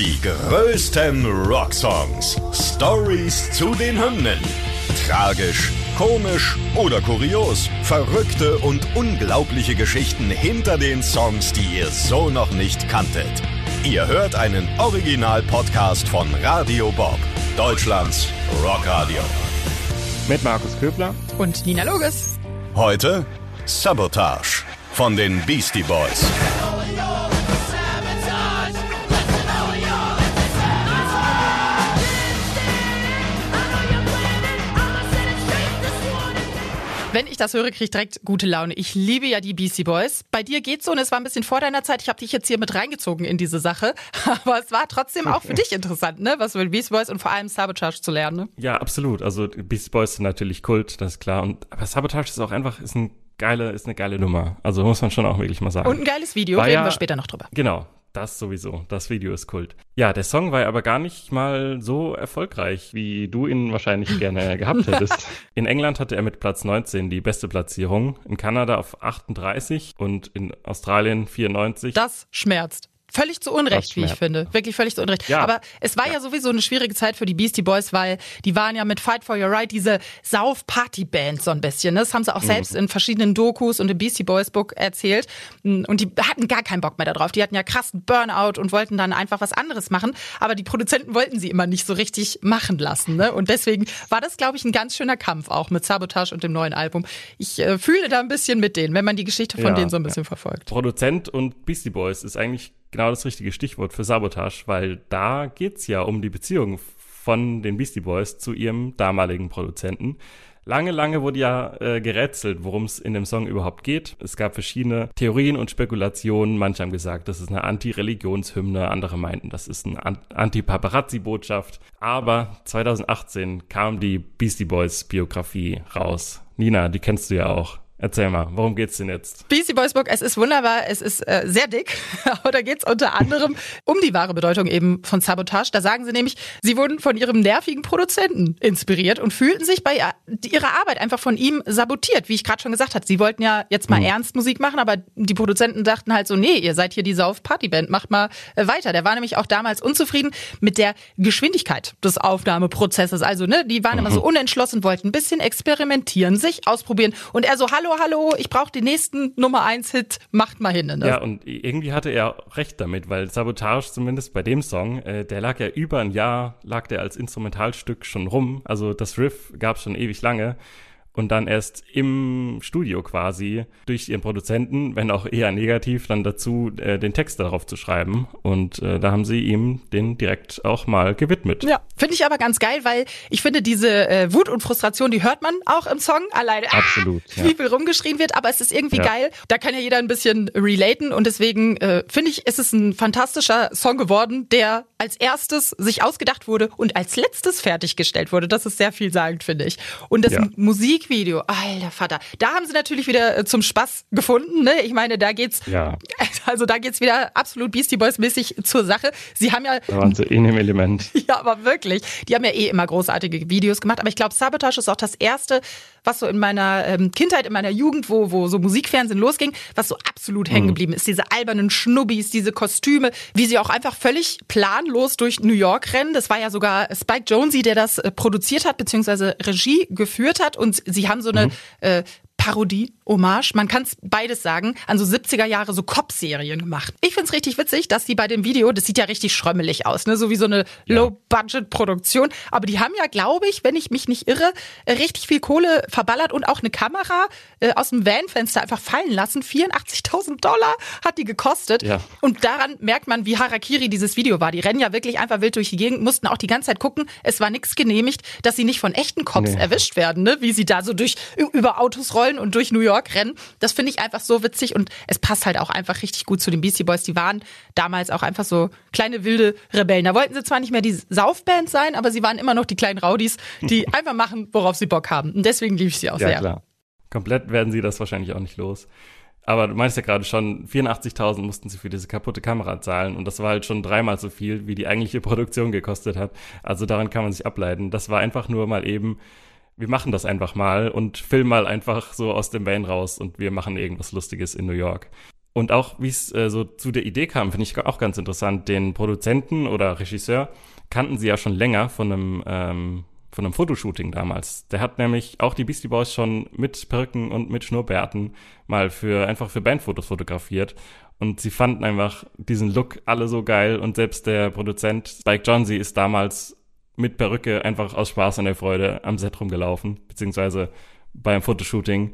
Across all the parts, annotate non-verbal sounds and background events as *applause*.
Die größten Rocksongs. Stories zu den Hymnen. Tragisch, komisch oder kurios. Verrückte und unglaubliche Geschichten hinter den Songs, die ihr so noch nicht kanntet. Ihr hört einen Original-Podcast von Radio Bob, Deutschlands Rockradio. Mit Markus Köbler und Nina Loges. Heute Sabotage von den Beastie Boys. Wenn ich das höre, kriege ich direkt gute Laune. Ich liebe ja die Beastie Boys. Bei dir geht's so und es war ein bisschen vor deiner Zeit. Ich habe dich jetzt hier mit reingezogen in diese Sache. *laughs* Aber es war trotzdem auch für *laughs* dich interessant, ne? Was über die Beastie Boys und vor allem Sabotage zu lernen. Ne? Ja, absolut. Also Beastie Boys sind natürlich Kult, das ist klar. Und aber Sabotage ist auch einfach ist ein geile, ist eine geile Nummer. Also muss man schon auch wirklich mal sagen. Und ein geiles Video, War reden ja, wir später noch drüber. Genau, das sowieso. Das Video ist Kult. Ja, der Song war aber gar nicht mal so erfolgreich, wie du ihn wahrscheinlich gerne *laughs* gehabt hättest. In England hatte er mit Platz 19 die beste Platzierung, in Kanada auf 38 und in Australien 94. Das schmerzt. Völlig zu Unrecht, wie ich finde. Wirklich völlig zu Unrecht. Ja. Aber es war ja. ja. sowieso eine schwierige Zeit für die Beastie Boys, weil die waren ja mit Fight for Your Right diese Sauf-Party-Band so ein bisschen. Ne? Das haben sie auch mhm. selbst in verschiedenen Dokus und im Beastie Boys Book erzählt. Und die hatten gar keinen Bock mehr darauf. Die hatten ja krassen Burnout und wollten dann einfach was anderes machen. Aber die Produzenten wollten sie immer nicht so richtig machen lassen. Ne? Und deswegen war das, glaube ich, ein ganz schöner Kampf auch mit Sabotage und dem neuen Album. Ich äh, fühle da ein bisschen mit denen, wenn man die Geschichte von ja, denen so ein bisschen verfolgt. Produzent und Beastie Boys ist eigentlich genau das richtige Stichwort für Sabotage, weil da geht's ja um die Beziehung von den Beastie Boys zu ihrem damaligen Produzenten. Lange, lange wurde ja äh, gerätselt, worum es in dem Song überhaupt geht. Es gab verschiedene Theorien und Spekulationen. Manche haben gesagt, das ist eine Anti-Religionshymne, andere meinten, das ist eine Anti-Paparazzi-Botschaft. Aber 2018 kam die Beastie Boys Biografie raus. Nina, die kennst du ja auch. Erzähl mal, worum geht's denn jetzt? Beastie Boys Book, es ist wunderbar, es ist äh, sehr dick, *laughs* aber da geht's unter anderem um die wahre Bedeutung eben von Sabotage. Da sagen sie nämlich, sie wurden von ihrem nervigen Produzenten inspiriert und fühlten sich bei ihrer Arbeit einfach von ihm sabotiert, wie ich gerade schon gesagt habe. Sie wollten ja jetzt mal mhm. ernst Musik machen, aber die Produzenten dachten halt so, nee, ihr seid hier die Sauf-Partyband, macht mal äh, weiter. Der war nämlich auch damals unzufrieden mit der Geschwindigkeit des Aufnahmeprozesses. Also, ne, die waren mhm. immer so unentschlossen, wollten ein bisschen experimentieren, sich ausprobieren und er so, hallo, hallo, ich brauche den nächsten Nummer 1 Hit, macht mal hin. Ne? Ja, und irgendwie hatte er recht damit, weil Sabotage zumindest bei dem Song, äh, der lag ja über ein Jahr, lag der als Instrumentalstück schon rum. Also das Riff gab es schon ewig lange und dann erst im Studio quasi durch ihren Produzenten, wenn auch eher negativ, dann dazu äh, den Text darauf zu schreiben. Und äh, da haben sie ihm den direkt auch mal gewidmet. Ja, finde ich aber ganz geil, weil ich finde, diese äh, Wut und Frustration, die hört man auch im Song alleine. Absolut. Ah, *laughs* wie viel rumgeschrien wird, aber es ist irgendwie ja. geil. Da kann ja jeder ein bisschen relaten und deswegen äh, finde ich, ist es ein fantastischer Song geworden, der als erstes sich ausgedacht wurde und als letztes fertiggestellt wurde. Das ist sehr vielsagend, finde ich. Und das ja. Musik Musikvideo, alter Vater. Da haben sie natürlich wieder äh, zum Spaß gefunden. Ne? Ich meine, da geht's, ja. *laughs* also da geht's wieder absolut Beastie Boys mäßig zur Sache. Sie haben ja, da waren sie in dem Element. *laughs* Ja, aber wirklich. Die haben ja eh immer großartige Videos gemacht. Aber ich glaube, Sabotage ist auch das erste, was so in meiner ähm, Kindheit, in meiner Jugend, wo, wo so Musikfernsehen losging, was so absolut hängen mhm. geblieben ist. Diese albernen Schnubbis, diese Kostüme, wie sie auch einfach völlig planlos durch New York rennen. Das war ja sogar Spike Jonze, der das äh, produziert hat, beziehungsweise Regie geführt hat. Und sie haben so eine mhm. äh, Parodie, Hommage, man kann es beides sagen, an so 70er Jahre so Cop-Serien gemacht. Ich find's richtig witzig, dass die bei dem Video, das sieht ja richtig schrömmelig aus, ne? so wie so eine ja. Low-Budget-Produktion. Aber die haben ja, glaube ich, wenn ich mich nicht irre, richtig viel Kohle verballert und auch eine Kamera äh, aus dem Van-Fenster einfach fallen lassen. 84.000 Dollar hat die gekostet. Ja. Und daran merkt man, wie Harakiri dieses Video war. Die rennen ja wirklich einfach wild durch die Gegend, mussten auch die ganze Zeit gucken. Es war nichts genehmigt, dass sie nicht von echten Cops nee. erwischt werden, ne? wie sie da so durch über Autos rollen wollen und durch New York rennen. Das finde ich einfach so witzig und es passt halt auch einfach richtig gut zu den Beastie Boys. Die waren damals auch einfach so kleine wilde Rebellen. Da wollten sie zwar nicht mehr die Saufband sein, aber sie waren immer noch die kleinen Rowdies, die *laughs* einfach machen, worauf sie Bock haben. Und deswegen liebe ich sie auch ja, sehr. Klar. Komplett werden sie das wahrscheinlich auch nicht los. Aber du meinst ja gerade schon, 84.000 mussten sie für diese kaputte Kamera zahlen und das war halt schon dreimal so viel, wie die eigentliche *laughs* Produktion gekostet hat. Also daran kann man sich ableiten. Das war einfach nur mal eben wir machen das einfach mal und filmen mal einfach so aus dem Van raus und wir machen irgendwas Lustiges in New York. Und auch, wie es äh, so zu der Idee kam, finde ich auch ganz interessant. Den Produzenten oder Regisseur kannten sie ja schon länger von einem, ähm, von einem Fotoshooting damals. Der hat nämlich auch die Beastie Boys schon mit Perken und mit Schnurrbärten mal für, einfach für Bandfotos fotografiert. Und sie fanden einfach diesen Look alle so geil und selbst der Produzent Spike Jonze ist damals mit Perücke einfach aus Spaß und der Freude am Set rumgelaufen, beziehungsweise beim Fotoshooting.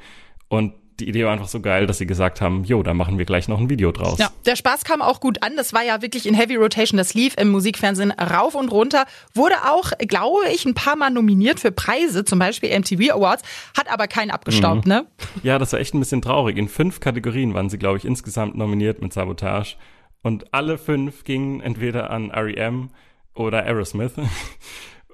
Und die Idee war einfach so geil, dass sie gesagt haben, jo, da machen wir gleich noch ein Video draus. Ja, der Spaß kam auch gut an. Das war ja wirklich in Heavy Rotation. Das lief im Musikfernsehen rauf und runter. Wurde auch, glaube ich, ein paar Mal nominiert für Preise, zum Beispiel MTV Awards, hat aber keinen abgestaubt, mhm. ne? Ja, das war echt ein bisschen traurig. In fünf Kategorien waren sie, glaube ich, insgesamt nominiert mit Sabotage. Und alle fünf gingen entweder an R.E.M. oder Aerosmith. *laughs*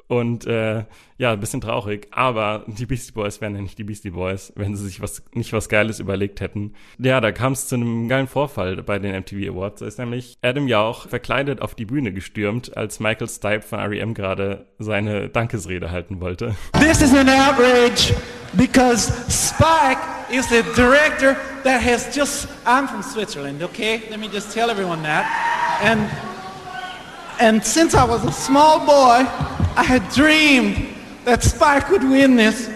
Und äh, ja, ein bisschen traurig, aber die Beastie Boys wären ja nicht die Beastie Boys, wenn sie sich was nicht was Geiles überlegt hätten. Ja, da kam es zu einem geilen Vorfall bei den MTV Awards. Da ist nämlich Adam Jauch verkleidet auf die Bühne gestürmt, als Michael Stipe von R.E.M. gerade seine Dankesrede halten wollte. This is an outrage because Spike is the director that has just I'm from Switzerland, okay? Let me just tell everyone that. And and since I was a small boy, I had dreamed that Spike would win this,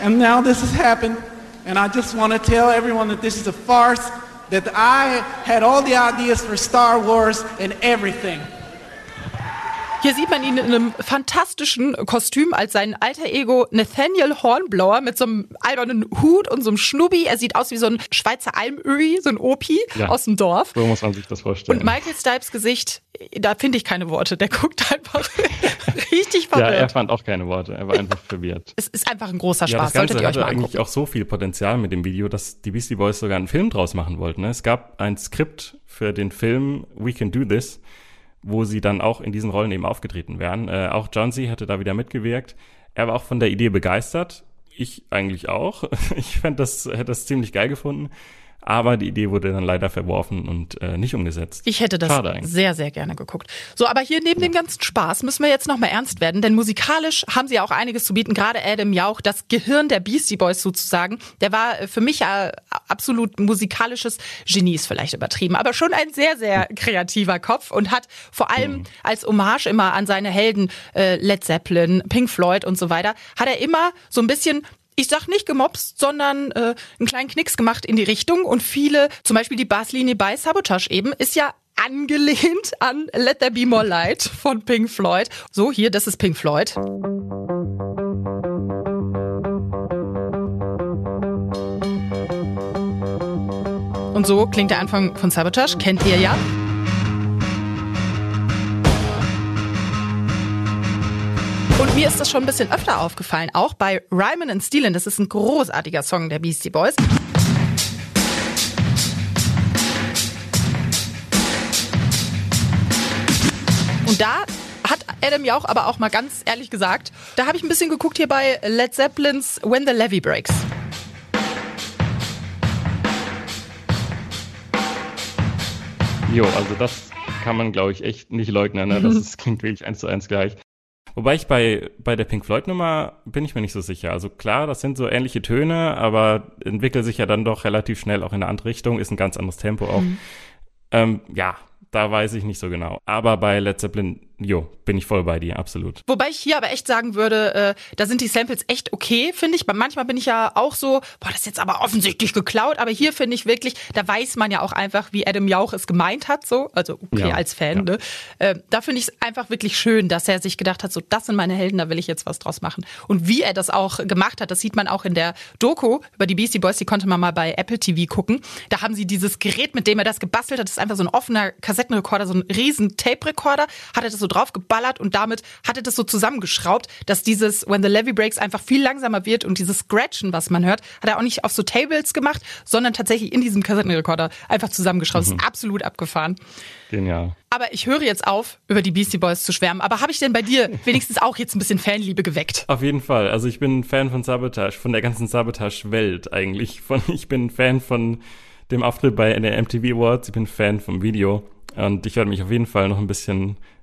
and now this has happened. And I just want to tell everyone that this is a farce, that I had all the ideas for Star Wars and everything. Hier sieht man ihn in einem fantastischen Kostüm als sein alter Ego Nathaniel Hornblower mit so einem albernen Hut und so einem Schnubbi. Er sieht aus wie so ein Schweizer Almöhi, so ein Opi ja, aus dem Dorf. So muss man sich das vorstellen. Und Michael Stipes Gesicht, da finde ich keine Worte. Der guckt einfach *laughs* richtig verwirrt. Ja, er fand auch keine Worte. Er war einfach verwirrt. Es ist einfach ein großer Spaß. Ja, das Ganze Solltet ihr hatte euch mal eigentlich auch so viel Potenzial mit dem Video, dass die Beastie Boys sogar einen Film draus machen wollten. Ne? Es gab ein Skript für den Film We Can Do This wo sie dann auch in diesen Rollen eben aufgetreten wären. Äh, auch John C. hatte da wieder mitgewirkt. Er war auch von der Idee begeistert. Ich eigentlich auch. *laughs* Ich fand das, hätte das ziemlich geil gefunden. Aber die Idee wurde dann leider verworfen und äh, nicht umgesetzt. Ich hätte das sehr, sehr gerne geguckt. So, aber hier neben ja. dem ganzen Spaß müssen wir jetzt nochmal ernst werden, denn musikalisch haben sie ja auch einiges zu bieten. Gerade Adam Jauch, das Gehirn der Beastie Boys sozusagen, der war für mich äh, absolut musikalisches Genie, ist vielleicht übertrieben, aber schon ein sehr, sehr kreativer Kopf und hat vor allem mhm. als Hommage immer an seine Helden äh, Led Zeppelin, Pink Floyd und so weiter, hat er immer so ein bisschen ich sag nicht gemobst, sondern äh, einen kleinen Knicks gemacht in die Richtung. Und viele, zum Beispiel die Basslinie bei Sabotage eben, ist ja angelehnt an Let There Be More Light von Pink Floyd. So, hier, das ist Pink Floyd. Und so klingt der Anfang von Sabotage, kennt ihr ja. Mir ist das schon ein bisschen öfter aufgefallen, auch bei Ryman and Steelin. Das ist ein großartiger Song der Beastie Boys. Und da hat Adam Jauch aber auch mal ganz ehrlich gesagt, da habe ich ein bisschen geguckt hier bei Led Zeppelins When the Levy Breaks. Jo, also das kann man, glaube ich, echt nicht leugnen. Ne? Das *laughs* ist, klingt wirklich eins zu eins gleich. Wobei ich bei, bei der Pink Floyd Nummer bin ich mir nicht so sicher. Also klar, das sind so ähnliche Töne, aber entwickelt sich ja dann doch relativ schnell auch in eine andere Richtung, ist ein ganz anderes Tempo auch. Mhm. Ähm, ja, da weiß ich nicht so genau. Aber bei Led Zeppelin, jo, bin ich voll bei dir, absolut. Wobei ich hier aber echt sagen würde, äh, da sind die Samples echt okay, finde ich. Manchmal bin ich ja auch so, boah, das ist jetzt aber offensichtlich geklaut. Aber hier finde ich wirklich, da weiß man ja auch einfach, wie Adam Jauch es gemeint hat, so. Also okay, ja, als Fan, ja. ne? Äh, da finde ich es einfach wirklich schön, dass er sich gedacht hat, so, das sind meine Helden, da will ich jetzt was draus machen. Und wie er das auch gemacht hat, das sieht man auch in der Doku über die Beastie Boys, die konnte man mal bei Apple TV gucken. Da haben sie dieses Gerät, mit dem er das gebastelt hat, das ist einfach so ein offener Kassettenrekorder, so ein riesen Tape-Rekorder, hat er das so drauf geballert und damit hat er das so zusammengeschraubt, dass dieses When the Levy Breaks einfach viel langsamer wird und dieses Scratchen, was man hört, hat er auch nicht auf so Tables gemacht, sondern tatsächlich in diesem Kassettenrekorder einfach zusammengeschraubt. Mhm. Das ist absolut abgefahren. Genial. Aber ich höre jetzt auf, über die Beastie Boys zu schwärmen. Aber habe ich denn bei dir *laughs* wenigstens auch jetzt ein bisschen Fanliebe geweckt? Auf jeden Fall. Also ich bin Fan von Sabotage, von der ganzen Sabotage-Welt eigentlich. *laughs* Von, ich bin Fan von dem Auftritt bei der MTV Awards. Ich bin Fan vom Video. Und ich werde mich auf jeden Fall noch ein bisschen